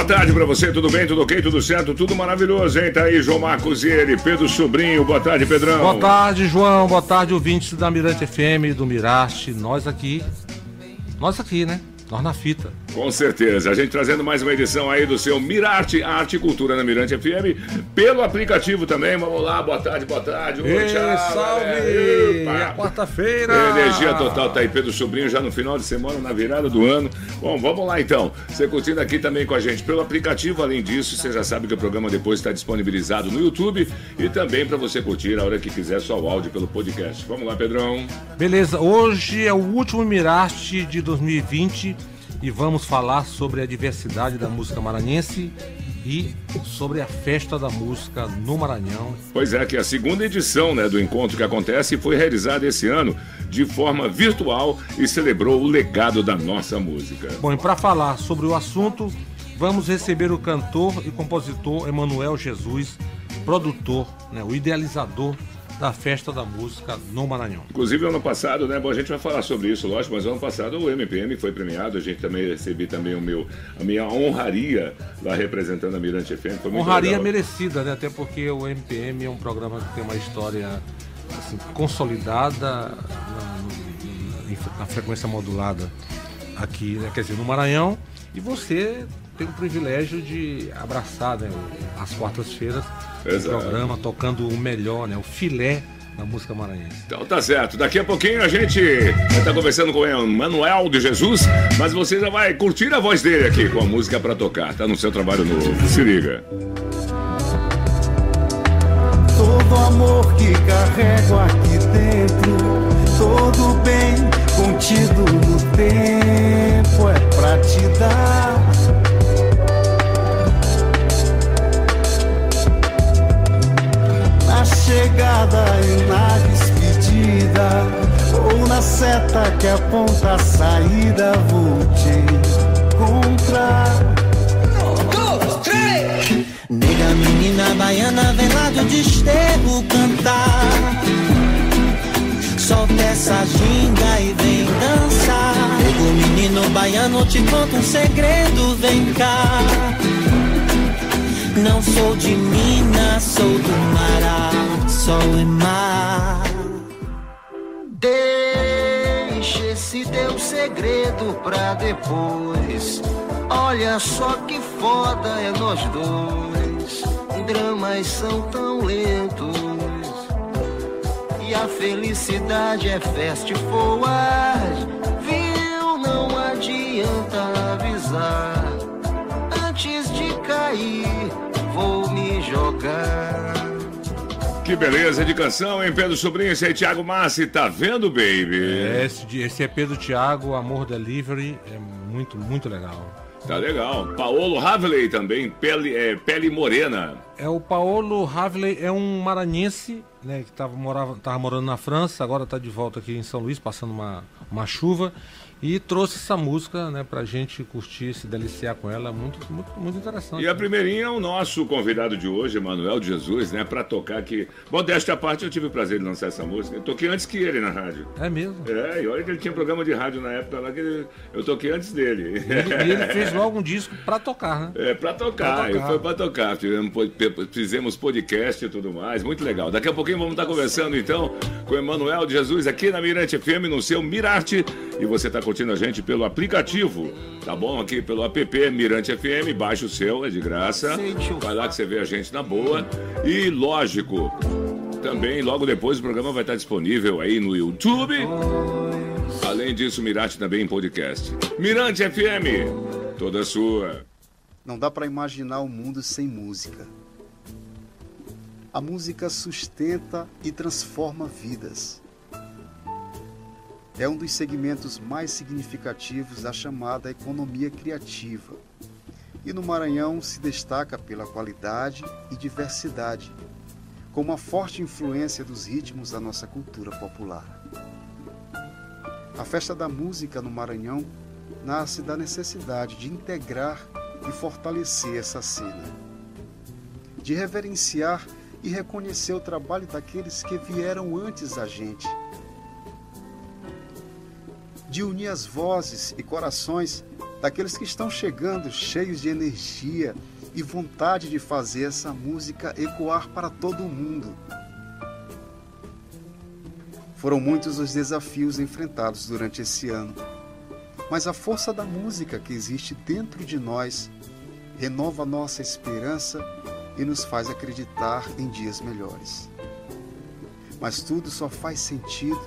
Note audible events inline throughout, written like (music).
Boa tarde pra você, tudo bem, tudo ok, tudo certo, tudo maravilhoso, hein? Tá aí João Marcos e ele, Pedro Sobrinho, boa tarde, Pedrão. Boa tarde, João, boa tarde, ouvintes da Mirante FM, do Miraste, nós aqui, nós aqui, né? Nós na fita. Com certeza. A gente trazendo mais uma edição aí do seu Mirarte Arte e Cultura na Mirante FM pelo aplicativo também. Vamos lá, boa tarde, boa tarde. Oi, tchau, salve! É quarta-feira! Energia total tá aí, Pedro Sobrinho, já no final de semana, na virada do ano. Bom, vamos lá então. Você curtindo aqui também com a gente pelo aplicativo. Além disso, você já sabe que o programa depois está disponibilizado no YouTube e também para você curtir a hora que quiser só o áudio pelo podcast. Vamos lá, Pedrão. Beleza, hoje é o último Mirarte de 2020 e vamos falar sobre a diversidade da música maranhense e sobre a festa da música no Maranhão. Pois é, que a segunda edição né, do encontro que acontece foi realizada esse ano de forma virtual e celebrou o legado da nossa música. Bom, e para falar sobre o assunto, vamos receber o cantor e compositor Emanuel Jesus, produtor, né, o idealizador da Festa da Música no Maranhão. Inclusive, ano passado, né? Bom, a gente vai falar sobre isso, lógico, mas ano passado o MPM foi premiado, a gente também recebi também o meu, a minha honraria lá representando a Mirante FM. Honraria legal. merecida, né? Até porque o MPM é um programa que tem uma história assim, consolidada na, na, na frequência modulada aqui, né? quer dizer, no Maranhão, e você tem o privilégio de abraçar né, as quartas-feiras o programa tocando o melhor, né, o filé da música maranhense. Então tá certo. Daqui a pouquinho a gente vai estar conversando com o Manuel de Jesus, mas você já vai curtir a voz dele aqui com a música para tocar. Tá no seu trabalho novo. Se liga. Todo amor que carrego aqui dentro, todo bem contido no tempo é pra te dar chegada e na despedida, ou na seta que aponta a saída, vou te encontrar. Nega, menina baiana, vem lá do desterro cantar. Solta essa ginga e vem dançar. O menino baiano, te conta um segredo, vem cá. Não sou de Minas, sou do Mará, sol e mar. Deixa esse teu segredo pra depois. Olha só que foda é nós dois. Dramas são tão lentos. E a felicidade é fast forward. Viu? Não adianta avisar. Antes de cair vou me jogar. Que beleza de canção, hein, Pedro Sobrinho? Esse aí, Thiago Massi, tá vendo, baby? É, esse, esse é Pedro Thiago, Amor Delivery, é muito, muito legal. Tá legal. Paolo Havley também, Pele, é, Pele Morena. É, o Paolo Havley é um maranhense, né, que tava, morava, tava morando na França, agora tá de volta aqui em São Luís, passando uma, uma chuva. E trouxe essa música, né, pra gente curtir, se deliciar com ela, muito, muito, muito interessante. E a primeirinha é o nosso convidado de hoje, Manuel de Jesus, né, pra tocar aqui. Bom, desta parte eu tive o prazer de lançar essa música. Eu toquei antes que ele na rádio. É mesmo? É, e olha que ele tinha programa de rádio na época lá que ele, eu toquei antes dele. E ele, e ele fez logo um disco pra tocar, né? É, pra tocar, pra tocar. foi pra tocar. Fizemos podcast e tudo mais, muito legal. Daqui a pouquinho vamos estar conversando então com o Emanuel de Jesus aqui na Mirante FM, no seu Mirarte, e você tá curtindo a gente pelo aplicativo, tá bom? Aqui pelo app Mirante FM, baixa o seu, é de graça. Vai lá que você vê a gente na boa. E lógico, também logo depois o programa vai estar disponível aí no YouTube. Além disso, Mirante também em podcast. Mirante FM, toda sua. Não dá para imaginar o mundo sem música. A música sustenta e transforma vidas é um dos segmentos mais significativos da chamada economia criativa. E no Maranhão se destaca pela qualidade e diversidade, com uma forte influência dos ritmos da nossa cultura popular. A festa da música no Maranhão nasce da necessidade de integrar e fortalecer essa cena, de reverenciar e reconhecer o trabalho daqueles que vieram antes da gente, de unir as vozes e corações daqueles que estão chegando cheios de energia e vontade de fazer essa música ecoar para todo o mundo. Foram muitos os desafios enfrentados durante esse ano, mas a força da música que existe dentro de nós renova nossa esperança e nos faz acreditar em dias melhores. Mas tudo só faz sentido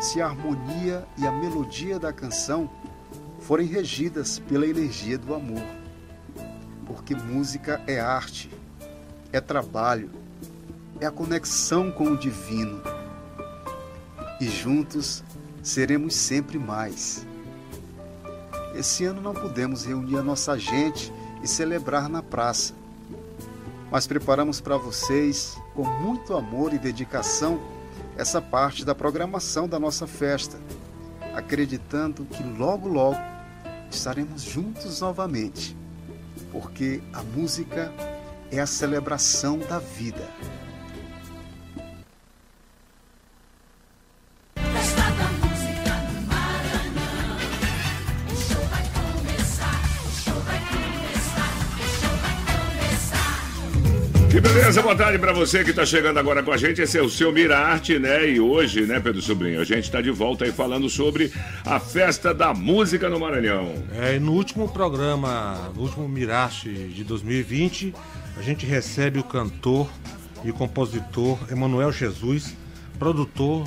se a harmonia e a melodia da canção forem regidas pela energia do amor. Porque música é arte, é trabalho, é a conexão com o divino. E juntos seremos sempre mais. Esse ano não pudemos reunir a nossa gente e celebrar na praça, mas preparamos para vocês, com muito amor e dedicação, essa parte da programação da nossa festa, acreditando que logo, logo estaremos juntos novamente, porque a música é a celebração da vida. Que beleza, boa tarde para você que está chegando agora com a gente. Esse é o seu Mirarte, né? E hoje, né, Pedro Sobrinho, a gente está de volta aí falando sobre a festa da música no Maranhão. É, e no último programa, no último Mirarte de 2020, a gente recebe o cantor e compositor Emanuel Jesus, produtor,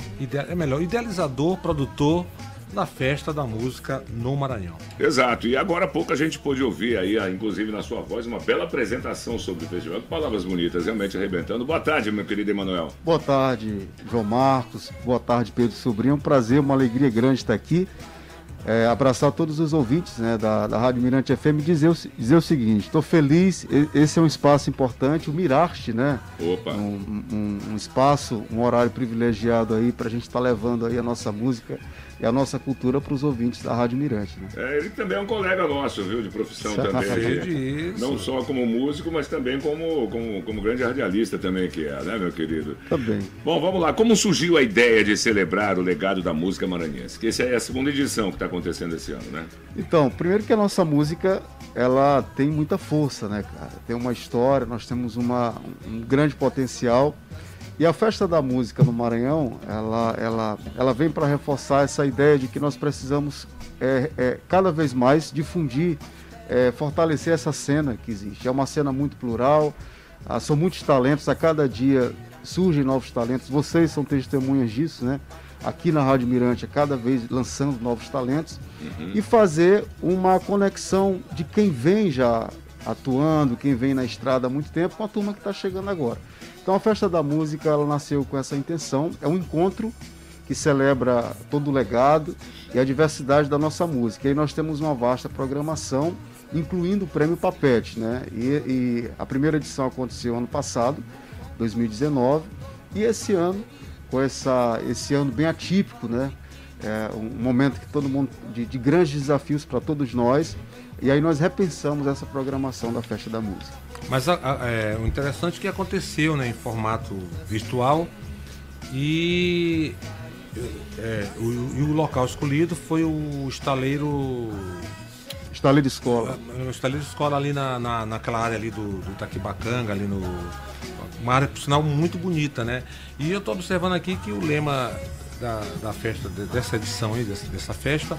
é melhor, idealizador, produtor da festa da música no Maranhão. Exato, e agora há pouco a gente pôde ouvir aí, inclusive na sua voz, uma bela apresentação sobre o festival. Palavras bonitas, realmente arrebentando. Boa tarde, meu querido Emanuel. Boa tarde, João Marcos. Boa tarde, Pedro Sobrinho. É um prazer, uma alegria grande estar aqui. É, abraçar todos os ouvintes né, da, da Rádio Mirante FM e dizer, o, dizer o seguinte: estou feliz, esse é um espaço importante, o Mirarte, né? Opa! Um, um, um espaço, um horário privilegiado aí para a gente estar tá levando aí a nossa música e a nossa cultura para os ouvintes da Rádio Mirante. Né? É, ele também é um colega nosso, viu, de profissão também. Não só como músico, mas também como, como, como grande radialista também que é, né, meu querido? Também. Bom, vamos lá. Como surgiu a ideia de celebrar o legado da música maranhense? Que essa é a segunda edição que está acontecendo esse ano, né? Então, primeiro que a nossa música, ela tem muita força, né, cara? Tem uma história, nós temos uma, um grande potencial e a festa da música no Maranhão, ela, ela, ela vem para reforçar essa ideia de que nós precisamos é, é, cada vez mais difundir, é, fortalecer essa cena que existe. É uma cena muito plural, ah, são muitos talentos, a cada dia surgem novos talentos. Vocês são testemunhas disso, né? Aqui na Rádio Mirante, a cada vez lançando novos talentos uhum. e fazer uma conexão de quem vem já atuando, quem vem na estrada há muito tempo, com a turma que está chegando agora. Então a Festa da Música ela nasceu com essa intenção, é um encontro que celebra todo o legado e a diversidade da nossa música. E aí nós temos uma vasta programação, incluindo o Prêmio Papete, né? E, e a primeira edição aconteceu ano passado, 2019, e esse ano, com essa, esse ano bem atípico, né? É um momento que todo mundo de, de grandes desafios para todos nós e aí nós repensamos essa programação da Festa da Música. Mas a, a, é, o interessante é que aconteceu né, em formato virtual e, é, o, e o local escolhido foi o estaleiro. Estaleiro Escola. É, o estaleiro Escola ali na, na, naquela área ali do, do Taquibacanga, ali no. Uma área, por sinal, muito bonita, né? E eu estou observando aqui que o lema da, da festa, dessa edição aí, dessa, dessa festa,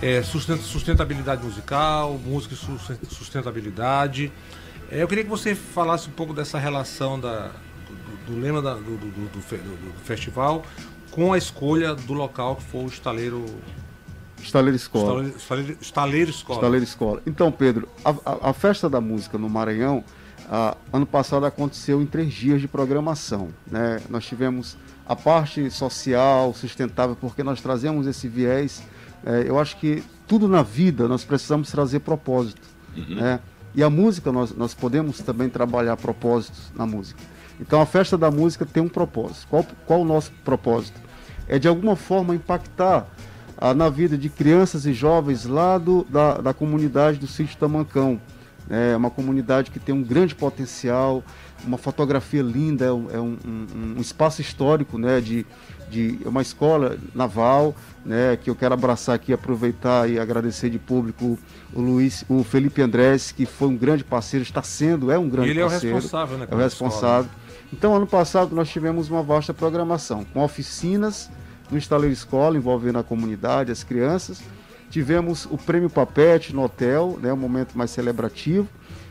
é, sustentabilidade musical, música e sustentabilidade. É, eu queria que você falasse um pouco dessa relação da, do, do lema da, do, do, do, festival com a escolha do local que foi o estaleiro. Estaleiro Escola. Estaleiro, estaleiro, estaleiro Escola. Estaleiro Escola. Então, Pedro, a, a, a festa da música no Maranhão, ano passado aconteceu em três dias de programação. Né? Nós tivemos a parte social, sustentável, porque nós trazemos esse viés. É, eu acho que tudo na vida nós precisamos trazer propósito. Uhum. Né? E a música, nós, nós podemos também trabalhar propósitos na música. Então a festa da música tem um propósito. Qual, qual o nosso propósito? É de alguma forma impactar ah, na vida de crianças e jovens lá do, da, da comunidade do sítio Tamancão. É uma comunidade que tem um grande potencial, uma fotografia linda, é um, é um, um, um espaço histórico né, de, de uma escola naval, né, que eu quero abraçar aqui, aproveitar e agradecer de público o Luiz, o Felipe Andrés, que foi um grande parceiro, está sendo, é um grande Ele parceiro. Ele é o responsável, né? É o responsável. Então, ano passado nós tivemos uma vasta programação, com oficinas no estaleiro escola, envolvendo a comunidade, as crianças. Tivemos o prêmio Papete no hotel, né, um momento mais celebrativo.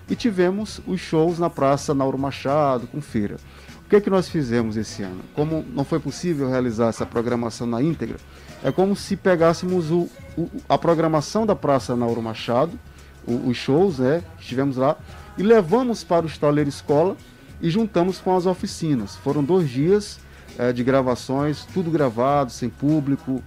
E tivemos os shows na Praça Nauro Machado, com feira. O que é que nós fizemos esse ano? Como não foi possível realizar essa programação na íntegra, é como se pegássemos o, o, a programação da Praça Nauro Machado, o, os shows né, que estivemos lá, e levamos para o estaleiro escola e juntamos com as oficinas. Foram dois dias é, de gravações, tudo gravado, sem público,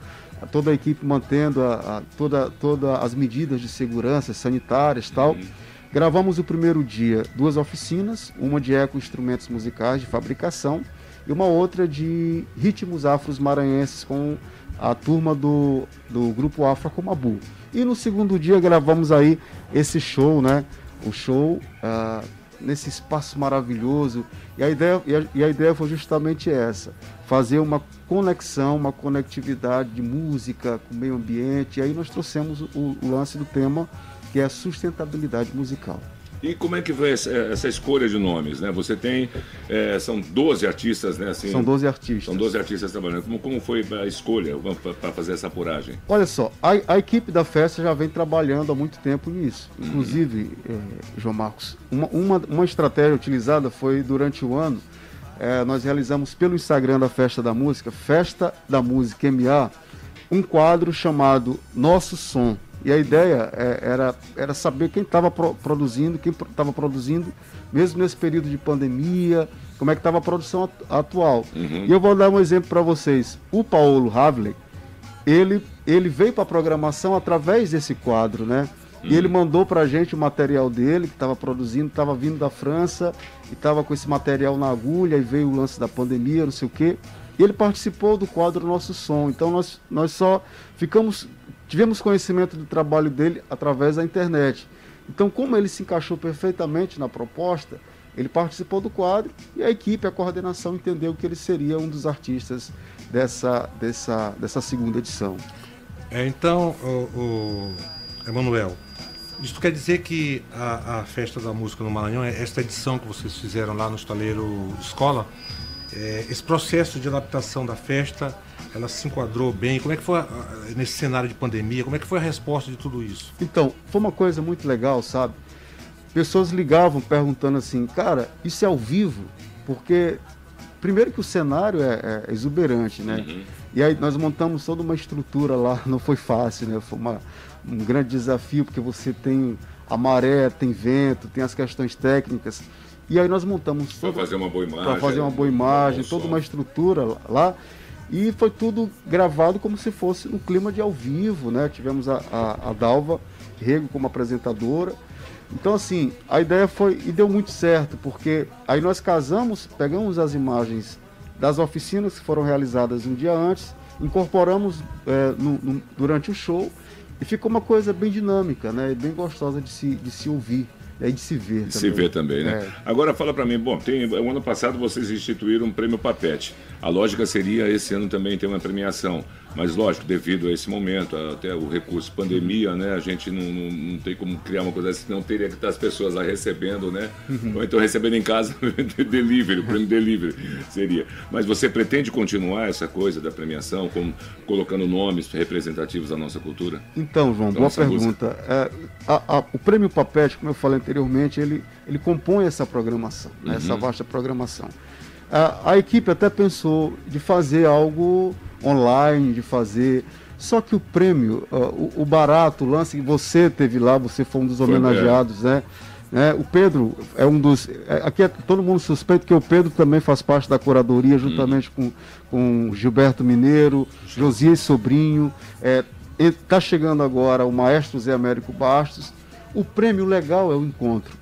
toda a equipe mantendo a, a, toda, toda as medidas de segurança sanitárias tal. Uhum. Gravamos o primeiro dia duas oficinas, uma de eco instrumentos musicais de fabricação e uma outra de ritmos afros maranhenses com a turma do, do grupo Afro Comabu. E no segundo dia gravamos aí esse show, né? O show uh, nesse espaço maravilhoso. E a, ideia, e a, e, a, ideia foi justamente essa: fazer uma conexão, uma conectividade de música com o meio ambiente. E aí nós trouxemos o, o lance do tema que é a sustentabilidade musical. E como é que foi essa, escolha de nomes, né? Você tem, é, são 12 artistas, né? Assim, são 12 artistas. São 12 artistas trabalhando. Como, como foi a escolha para fazer essa apuragem? Olha só, a, a, equipe da festa já vem trabalhando há muito tempo nisso. Uhum. Inclusive, é, João Marcos, uma, uma, uma estratégia utilizada foi durante o ano, é, nós realizamos pelo Instagram da Festa da Música, Festa da Música MA, um quadro chamado Nosso Som. E a ideia é, era, era saber quem estava pro, produzindo, quem estava produzindo, mesmo nesse período de pandemia, como é que estava a produção atual. Uhum. E eu vou dar um exemplo para vocês. O Paulo Havley, ele, ele veio para a programação através desse quadro, né? Uhum. E ele uhum. mandou para a gente o material dele, que estava produzindo, estava vindo da França, e estava com esse material na agulha, e veio o lance da pandemia, não sei o quê. E ele participou do quadro Nosso Som. Então nós, nós só ficamos Tivemos conhecimento do trabalho dele através da internet. Então, como ele se encaixou perfeitamente na proposta, ele participou do quadro e a equipe, a coordenação entendeu que ele seria um dos artistas dessa, dessa, dessa segunda edição. É, então, o, o Emanuel, isso quer dizer que a, a, Festa da Música no Maranhão, é esta edição que vocês fizeram lá no Estaleiro Escola, é, esse processo de adaptação da festa ela se enquadrou bem? Como é que foi nesse cenário de pandemia? Como é que foi a resposta de tudo isso? Então, foi uma coisa muito legal, sabe? Pessoas ligavam perguntando assim, cara, isso é ao vivo? Porque primeiro que o cenário é, é exuberante, né? Uhum. E aí nós montamos toda uma estrutura lá, (laughs) não foi fácil, né? Foi uma, um grande desafio, porque você tem a maré, tem vento, tem as questões técnicas. E aí nós montamos para fazer uma boa imagem, para fazer uma boa imagem, toda uma estrutura lá. E foi tudo gravado como se fosse um clima de ao vivo, né? Tivemos a, a, a Dalva Rego como apresentadora. Então, assim, a ideia foi. E deu muito certo, porque aí nós casamos, pegamos as imagens das oficinas que foram realizadas um dia antes, incorporamos é, no, no, durante o show e ficou uma coisa bem dinâmica, né? Bem gostosa de se, de se ouvir. É de se ver também. Se ver também, né? É. Agora fala para mim, bom, tem, o ano passado vocês instituíram um prêmio Papete. A lógica seria esse ano também ter uma premiação. Mas, lógico, devido a esse momento, até o recurso pandemia, né? A gente não, não, não tem como criar uma coisa assim, não teria que estar as pessoas lá recebendo, né? Uhum. Ou então recebendo em casa (laughs) delivery, o prêmio delivery seria. Mas você pretende continuar essa coisa da premiação, colocando nomes representativos da nossa cultura? Então, João, boa pergunta. É, a, a, o prêmio Papete, como eu falei anteriormente, ele, ele compõe essa programação, né? uhum. essa vasta programação. A, a equipe até pensou de fazer algo online, de fazer. Só que o prêmio, uh, o, o, barato, o lance que você teve lá, você foi um dos homenageados, né? Né? O Pedro é um dos. é- aqui é todo mundo suspeito que o Pedro também faz parte da curadoria, juntamente com, com Gilberto Mineiro, Josias Sobrinho. Está chegando agora o maestro Zé Américo Bastos. O prêmio legal é o encontro.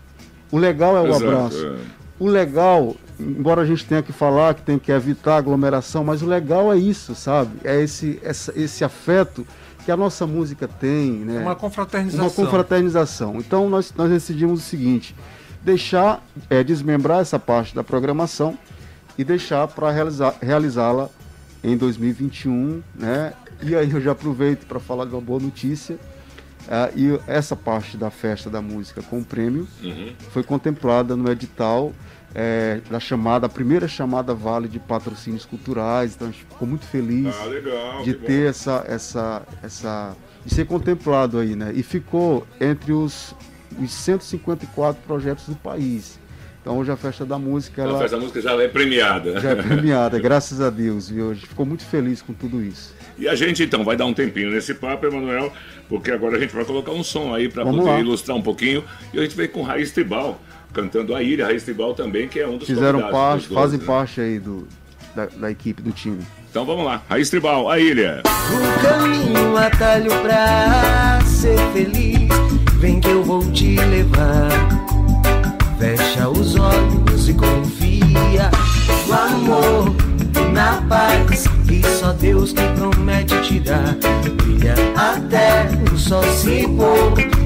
O legal é o Exato, abraço. é. O legal, embora a gente tenha que falar que tem que evitar aglomeração, mas o legal é isso, sabe? É esse, essa- esse afeto que a nossa música tem, né? Uma confraternização. Uma confraternização. Então nós, nós decidimos o seguinte: deixar, é, desmembrar essa parte da programação e deixar para realizar, realizá-la em 2021, né? E aí eu já aproveito para falar de uma boa notícia. Ah, e essa parte da festa da música com o prêmio Uhum. foi contemplada no edital é, da chamada, a primeira chamada Vale de Patrocínios Culturais. Então a gente ficou muito feliz Ah, legal. de que bom. ter essa, essa, essa, de ser contemplado aí, né? E ficou entre os, os 154 projetos do país. Então hoje a festa da música A ela festa da música já é premiada. já é premiada, (laughs) graças a Deus, viu? A gente ficou muito feliz com tudo isso. E a gente então vai dar um tempinho nesse papo, Emanuel, porque agora a gente vai colocar um som aí para poder lá. ilustrar um pouquinho. E a gente veio com Raiz Tribal, cantando a ilha, Raiz Tribal também, que é um dos Fizeram parte, fazem né? parte aí do, da, da equipe do time. Então vamos lá, Raiz Tribal, a ilha. O caminho, um atalho pra ser feliz. Vem que eu vou te levar. Fecha os olhos e confia no amor, na paz que só Deus que promete te dar. Brilha até o sol se pôr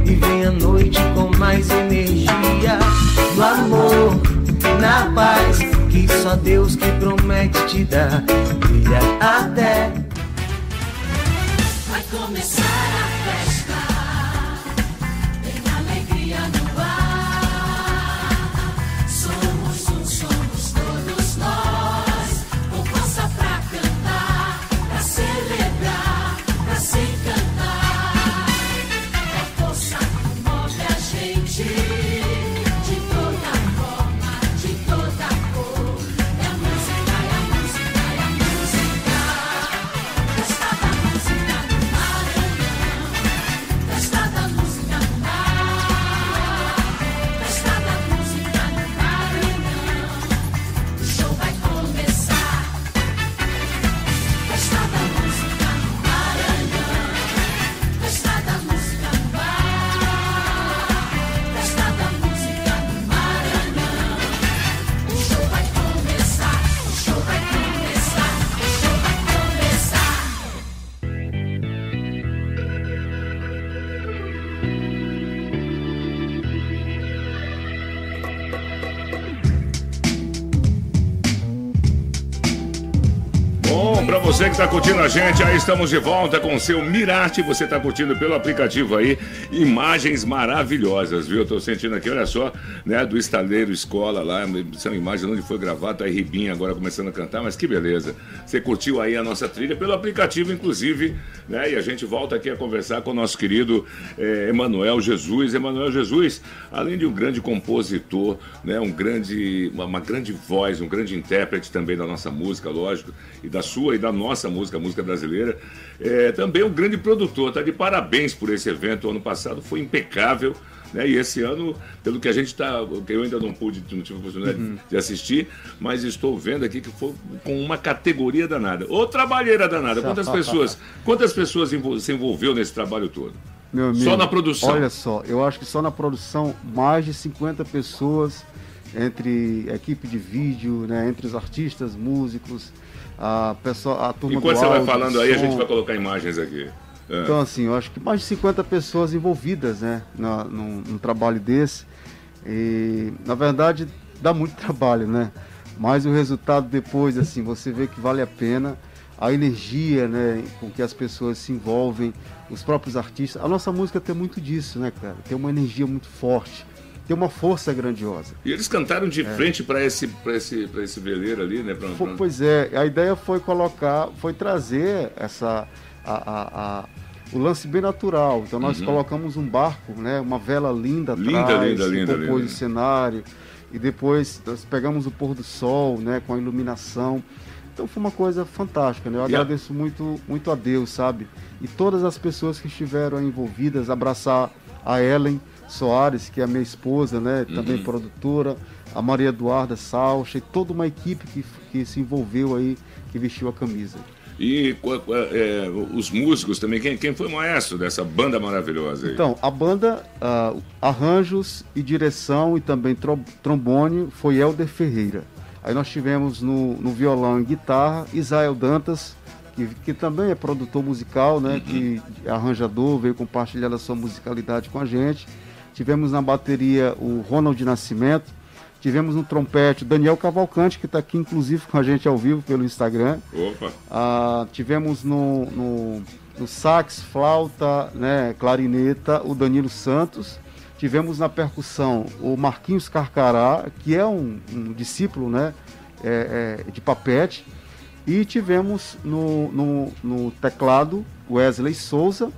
só Deus que promete te dar. Brilha até Vai começar a festa. Pra você que tá curtindo a gente, aí estamos de volta com o seu Mirarte. Você tá curtindo pelo aplicativo aí, imagens maravilhosas, viu? Tô sentindo aqui, olha só, né, do estaleiro escola lá, são imagens onde foi gravado, tá aí Ribinha agora começando a cantar, mas que beleza. Você curtiu aí a nossa trilha pelo aplicativo, inclusive, né? E a gente volta aqui a conversar com o nosso querido eh, Emanuel Jesus. Emanuel Jesus, além de um grande compositor, né, um grande, uma, uma grande voz, um grande intérprete também da nossa música, lógico, e da sua e da nossa música, música brasileira, é, também um grande produtor. Tá de parabéns por esse evento. O ano passado foi impecável. Né? E esse ano, pelo que a gente está, eu ainda não pude, não tive a oportunidade Uhum. de assistir, mas estou vendo aqui que foi com uma categoria danada. Ô trabalheira danada, quantas pessoas, quantas pessoas se envolveu nesse trabalho todo? Meu amigo, Só na produção. Olha só, eu acho que só na produção mais de 50 pessoas entre equipe de vídeo, né, entre os artistas, músicos, a pessoa, a turma Enquanto do você vai áudio, falando do aí, a gente vai colocar imagens aqui. É. Então, assim, eu acho que mais de 50 pessoas envolvidas, né, na, num, num trabalho desse. E, na verdade, dá muito (laughs) trabalho, né? Mas o resultado depois, assim, você vê que vale a pena. A energia, né, com que as pessoas se envolvem, os próprios artistas. A nossa música tem muito disso, né, cara? Tem uma energia muito forte, tem uma força grandiosa. E eles cantaram de frente para esse, pra esse, pra esse veleiro ali, né? Pra, pra- Pois é, a ideia foi colocar, foi trazer essa a, a- a- o lance bem natural. Então nós colocamos um barco, né, uma vela linda Uhum. Linda, atrás, linda, linda, compôs linda. o cenário e depois nós pegamos o pôr do sol, né, com a iluminação. Então foi uma coisa fantástica, né? Eu a- agradeço muito, muito a Deus, sabe? E todas as pessoas que estiveram envolvidas, abraçar a Ellen, Soares, que é a minha esposa, né? Também Uhum. produtora, a Maria Eduarda Salcha e toda uma equipe que, que se envolveu aí, que vestiu a camisa. E é, os músicos também, quem, quem foi o maestro dessa banda maravilhosa aí? Então, a banda, ah, arranjos e direção e também tro- trombone foi Helder Ferreira. Aí nós tivemos no, no violão e guitarra Isael Dantas, que, que também é produtor musical, né? Que é arranjador, veio compartilhar a sua musicalidade com a gente. Tivemos na bateria o Ronald Nascimento. Tivemos no trompete o Daniel Cavalcante, que está aqui inclusive com a gente ao vivo pelo Instagram. Opa, Ah, tivemos no, no, no sax, flauta, né, clarineta, o Danilo Santos. Tivemos na percussão o Marquinhos Carcará, que é um, um discípulo né, é, é, de papete. E tivemos no, no, no teclado Wesley Souza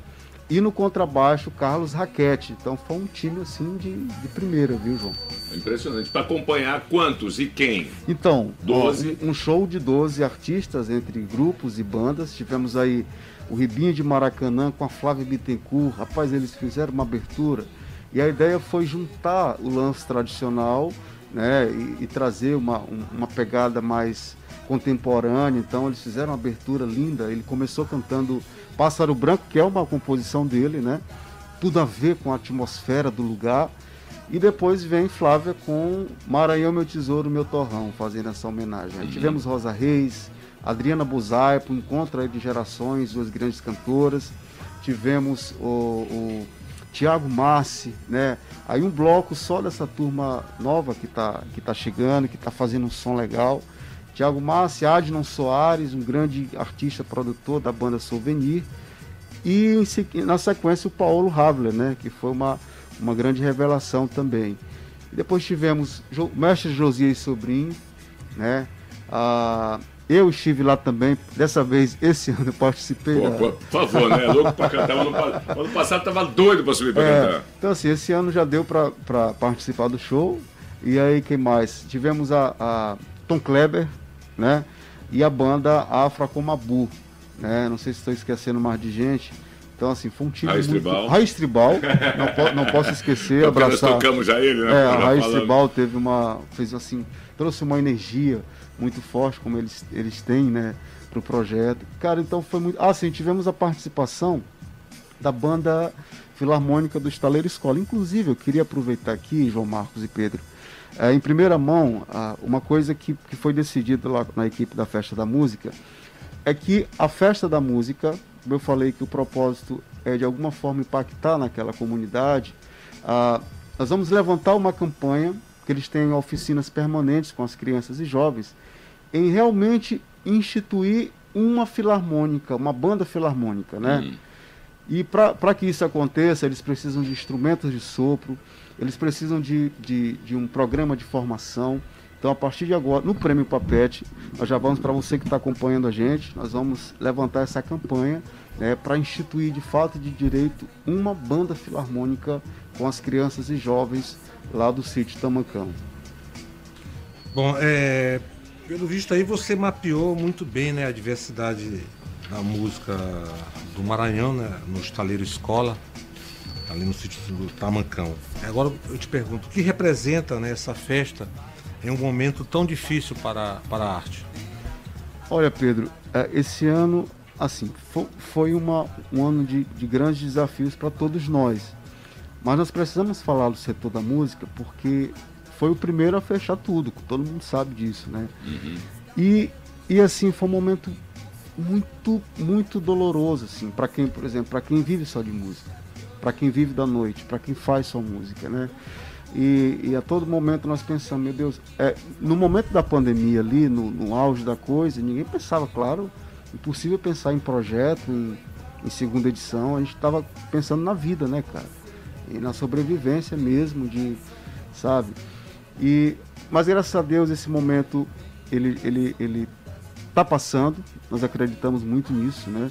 e no contrabaixo Carlos Raquete. Então foi um time assim de, de primeira, viu, João? impressionante. Para acompanhar quantos e quem? Então, Doze. ó, um, um show de 12 artistas entre grupos e bandas. Tivemos aí o Ribinho de Maracanã com a Flávia Bittencourt. Rapaz, eles fizeram uma abertura. E a ideia foi juntar o lance tradicional né, e, e trazer uma, um- uma pegada mais contemporânea. Então, eles fizeram uma abertura linda. Ele começou cantando Pássaro Branco, que é uma composição dele, né? Tudo a ver com a atmosfera do lugar. E depois vem Flávia com Maranhão, meu tesouro, meu torrão, fazendo essa homenagem. Aí tivemos Rosa Reis, Adriana Buzaipo, Encontro aí de Gerações, duas grandes cantoras. Tivemos o, o Tiago Massi, né? Aí um bloco só dessa turma nova que está que tá chegando, que está fazendo um som legal. Tiago Massi, Adnon Soares, um grande artista produtor da banda Souvenir. E na sequência o Paulo Havler, né? Que foi uma, uma grande revelação também. E depois tivemos Jo- Mestre Josias Sobrinho, né? Ah, eu estive lá também, dessa vez, esse (laughs) ano eu participei. Pô, da- por favor, né? Louco pra cantar. Ano, ano passado tava doido pra subir pra É, cantar. então assim, esse ano já deu pra pra participar do show. E aí, quem mais? Tivemos a, a Tom Kleber, né? E a banda Afra Comabu, né? Não sei se estou esquecendo mais de gente. Então, assim, foi um time Raiz muito... Tribal. Raiz Tribal. (laughs) não, po- não posso esquecer, Porque nós abraçar... tocamos já ele, né? É, a Raiz falamos. Tribal teve uma... Fez assim... Trouxe uma energia muito forte, como eles, eles têm, né? Pro projeto. Cara, então foi muito... Ah, sim, tivemos a participação da banda filarmônica do Estaleiro Escola. Inclusive, eu queria aproveitar aqui, João Marcos e Pedro, eh, em primeira mão, uma coisa que, que foi decidida lá na equipe da Festa da Música é que a Festa da Música, eu falei que o propósito é de alguma forma impactar naquela comunidade, nós vamos levantar uma campanha, que eles têm oficinas permanentes com as crianças e jovens, em realmente instituir uma filarmônica, uma banda filarmônica, né? Hum. E para que isso aconteça, eles precisam de instrumentos de sopro, eles precisam de, de, de um programa de formação. Então, a partir de agora, no Prêmio Papete, nós já vamos, para você que está acompanhando a gente, nós vamos levantar essa campanha né, para instituir de fato de direito uma banda filarmônica com as crianças e jovens lá do sítio Tamancão. Bom, é, pelo visto aí você mapeou muito bem né, a diversidade da música do Maranhão, né, no Estaleiro Escola, ali no sítio do Tamancão. Agora eu te pergunto, o que representa né, essa festa em um momento tão difícil para, para a arte? Olha, Pedro, eh, esse ano, assim, fo- foi uma, um ano de, de grandes desafios para todos nós. Mas nós precisamos falar do setor da música porque foi o primeiro a fechar tudo, todo mundo sabe disso, né? E, e assim, foi um momento muito, muito doloroso, assim, para quem, por exemplo, para quem vive só de música, para quem vive da noite, para quem faz só música, né? E, e a todo momento nós pensamos, meu Deus, é, no momento da pandemia ali, no, no auge da coisa, ninguém pensava, claro, impossível pensar em projeto, em, em segunda edição, a gente estava pensando na vida, né, cara? E na sobrevivência mesmo, de, sabe? E, mas graças a Deus esse momento ele, ele, ele tá passando, nós acreditamos muito nisso, né?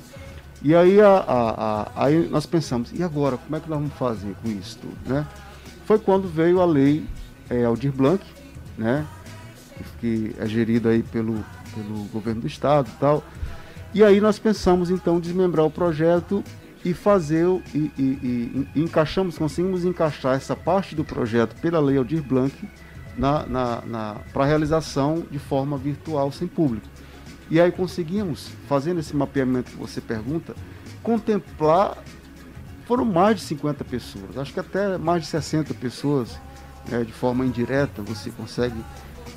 E aí, a, a- a- aí nós pensamos, e agora, como é que nós vamos fazer com isso tudo, né? Foi quando veio a lei é, Aldir Blanc, né? Que é gerida aí pelo, pelo governo do estado e tal. E aí nós pensamos então em desmembrar o projeto e fazer e- e- e encaixamos, conseguimos encaixar essa parte do projeto pela Lei Aldir Blanc na, na, na, para realização de forma virtual sem público. E aí conseguimos, fazendo esse mapeamento que você pergunta, contemplar foram mais de 50 pessoas, acho que até mais de 60 pessoas, né, de forma indireta, você consegue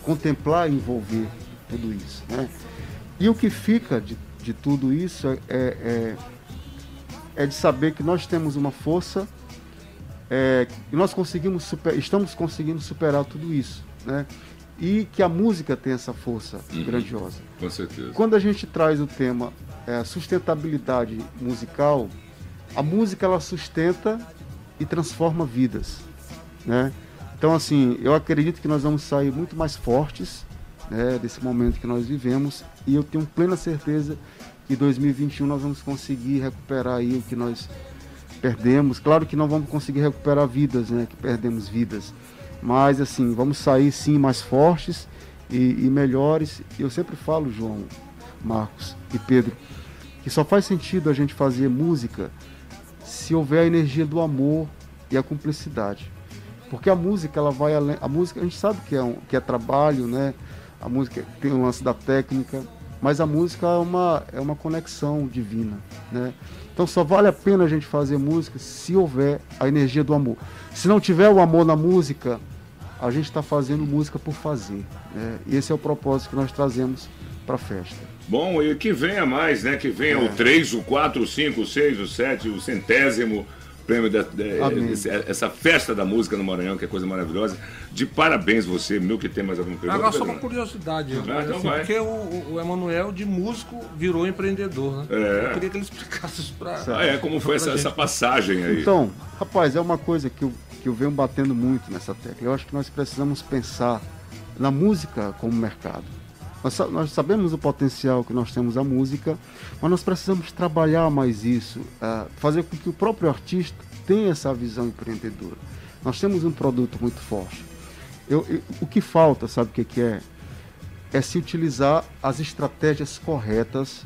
contemplar e envolver tudo isso. Né? E o que fica de, de tudo isso é, é, é de saber que nós temos uma força é, e nós conseguimos super- estamos conseguindo superar tudo isso. Né? E que a música tem essa força grandiosa. Com certeza. Quando a gente traz o tema é, sustentabilidade musical, a música ela sustenta e transforma vidas, né? Então assim, eu acredito que nós vamos sair muito mais fortes né, desse momento que nós vivemos e eu tenho plena certeza que em 2021 nós vamos conseguir recuperar aí o que nós perdemos. Claro que não vamos conseguir recuperar vidas, né? Que perdemos vidas. Mas assim, vamos sair sim mais fortes e, e melhores. Eu sempre falo, João, Marcos e Pedro, que só faz sentido a gente fazer música se houver a energia do amor e a cumplicidade. Porque a música, ela vai além. A música, a gente sabe que é, um, que é trabalho, né? A música tem o lance da técnica, mas a música é uma, é uma conexão divina, né? Então só vale a pena a gente fazer música se houver a energia do amor. Se não tiver o amor na música, a gente está fazendo música por fazer. Né? E esse é o propósito que nós trazemos para a festa. Bom, e que venha mais, né? Que venha É. o 3, o 4, o 5, o 6, o 7, o centésimo prêmio da- Amém. esse- essa festa da música no Maranhão, que é coisa maravilhosa. De parabéns você, meu que tem mais alguma pergunta. Agora só uma curiosidade, Ah, então assim, porque o, o- o Emanuel de músico virou empreendedor, né? É. Eu queria que ele explicasse isso pra. Ah, é, como foi essa, essa passagem aí? Então, rapaz, é uma coisa que eu, que eu venho batendo muito nessa tecla. Eu acho que nós precisamos pensar na música como mercado. Nós, nós sabemos o potencial que nós temos a música, mas nós precisamos trabalhar mais isso, ah, fazer com que o próprio artista tenha essa visão empreendedora. Nós temos um produto muito forte. Eu- eu- o que falta, sabe o que, que é? É se utilizar as estratégias corretas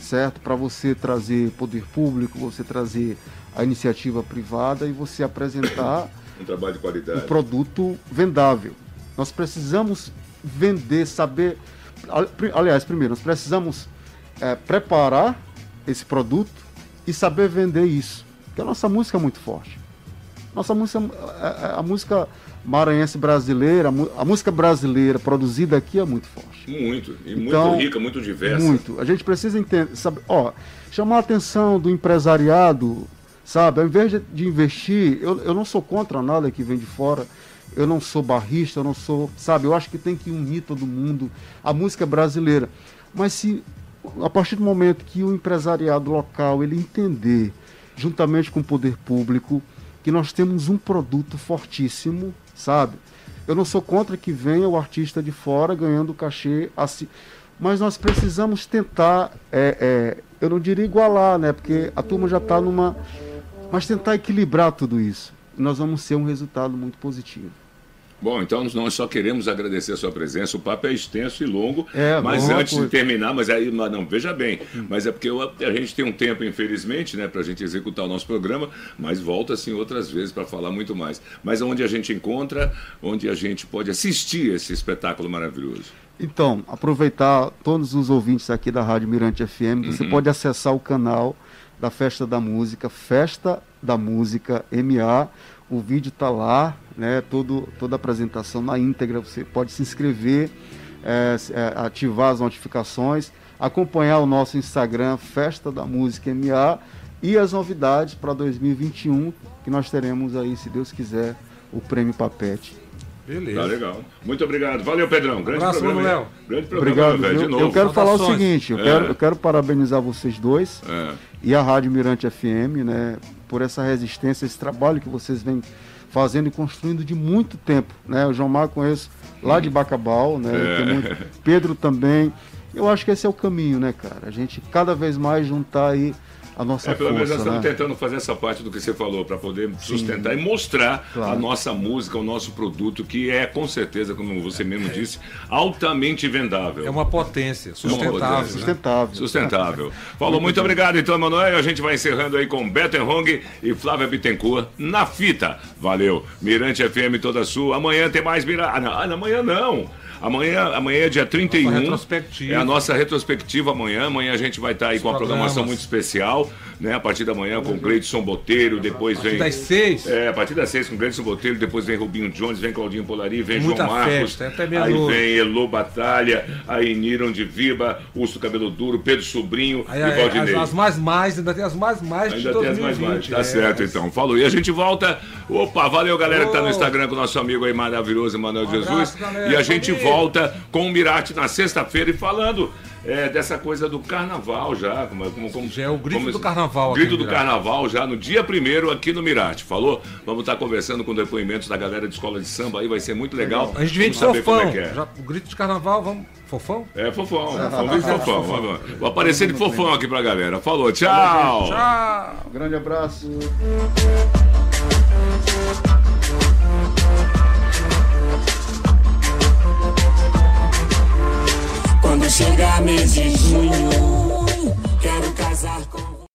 certo? Para você trazer poder público, você trazer a iniciativa privada e você apresentar (coughs) Um trabalho de um qualidade. produto vendável. Nós precisamos vender, saber. Aliás, primeiro, nós precisamos eh, preparar esse produto e saber vender isso. Porque a nossa música é muito forte. Nossa música, a, a- a música maranhense brasileira, a música brasileira produzida aqui é muito forte. Muito. E Então, muito rica, muito diversa. Muito. A gente precisa entender, sabe, ó, chamar a atenção do empresariado, sabe? Ao invés de, de investir, eu, eu não sou contra nada que vem de fora. Eu não sou barrista, eu não sou, sabe? Eu acho que tem que unir todo mundo. A música é brasileira. Mas se a partir do momento que o empresariado local ele entender, juntamente com o poder público, que nós temos um produto fortíssimo, sabe? Eu não sou contra que venha o artista de fora ganhando cachê assim, mas nós precisamos tentar, é, é, eu não diria igualar, né? Porque a turma já está numa, mas tentar equilibrar tudo isso. Nós vamos ter um resultado muito positivo. Bom, então nós só queremos agradecer a sua presença. O papo é extenso e longo, É, mas boa antes de terminar, mas aí não, veja bem, mas é porque eu- a gente tem um tempo, infelizmente, né, para a gente executar o nosso programa, mas volta assim outras vezes para falar muito mais. Mas onde a gente encontra, onde a gente pode assistir esse espetáculo maravilhoso. Então, aproveitar todos os ouvintes aqui da Rádio Mirante FM, você pode acessar o canal da Festa da Música, Festa da Música MA. O vídeo está lá, né? Todo, toda a apresentação na íntegra. Você pode se inscrever, é, é, ativar as notificações, acompanhar o nosso Instagram, Festa da Música MA, e as novidades para 2021, que nós teremos aí, se Deus quiser, o Prêmio Papete. Beleza. Tá legal. Muito obrigado. Valeu, Pedrão. Grande Abraço, programa. Manuel. hein? Grande programa, Obrigado. velho, de novo. Eu quero falar o seguinte, eu, É. quero, eu quero parabenizar vocês dois É. e a Rádio Mirante FM, né, por essa resistência, esse trabalho que vocês vêm fazendo e construindo de muito tempo, né? O João Mar conheço lá de Bacabal, né? É. Pedro também. Eu acho que esse é o caminho, né, cara? A gente cada vez mais juntar aí a nossa É, pelo menos nós força, estamos né? tentando fazer essa parte do que você falou, para poder sustentar e mostrar Claro. a nossa música, o nosso produto, que é, com certeza, como você mesmo disse, altamente vendável. É uma potência, potência. sustentável. né? Sustentável. Sustentável. (laughs) Falou, muito obrigado então, Emanuel. A gente vai encerrando aí com Beto Hong e Flávia Bittencourt na fita. Valeu. Mirante FM toda sua. Amanhã tem mais Mirante. Ah, não, ah, não, amanhã não. Amanhã, amanhã é dia 31. Nossa retrospectiva. É a nossa retrospectiva amanhã. Amanhã a gente vai estar aí com uma programação muito especial, né? A partir da manhã com Gleidson Boteiro, depois vem. Das seis. É, a partir das seis com Gleidson Botelho, depois vem Rubinho Jones, vem Claudinho Polari, vem Muita João Marcos, festa, até aí vem Elô Batalha, aí Niron de Viva, Urso Cabelo Duro, Pedro Sobrinho Aí, e aí, Valdinei. as, as mais mais, ainda tem as mais mais de Ainda tem as 2020. mais mais. Tá é. certo, então. Falou. E a gente volta. Opa, valeu, galera que tá no. Instagram com o nosso amigo aí maravilhoso, Emanuel Um Jesus. abraço, galera. E a gente Família. volta com o Mirate na sexta-feira e falando. É, dessa coisa do carnaval já. Como, como, como- Já é o grito como- do carnaval Grito do carnaval já no dia primeiro aqui no Mirate. Falou? Vamos estar conversando com depoimentos da galera de escola de samba aí, vai ser muito legal. A gente vem de Vamos saber fofão. como é que é. Já, o grito de carnaval, vamos. Fofão? É fofão, fofão, vem de fofão. Vamos- Vou aparecer de fofão aqui pra galera. Falou, tchau. Tchau! Um grande abraço. Chegar mês de junho, quero casar com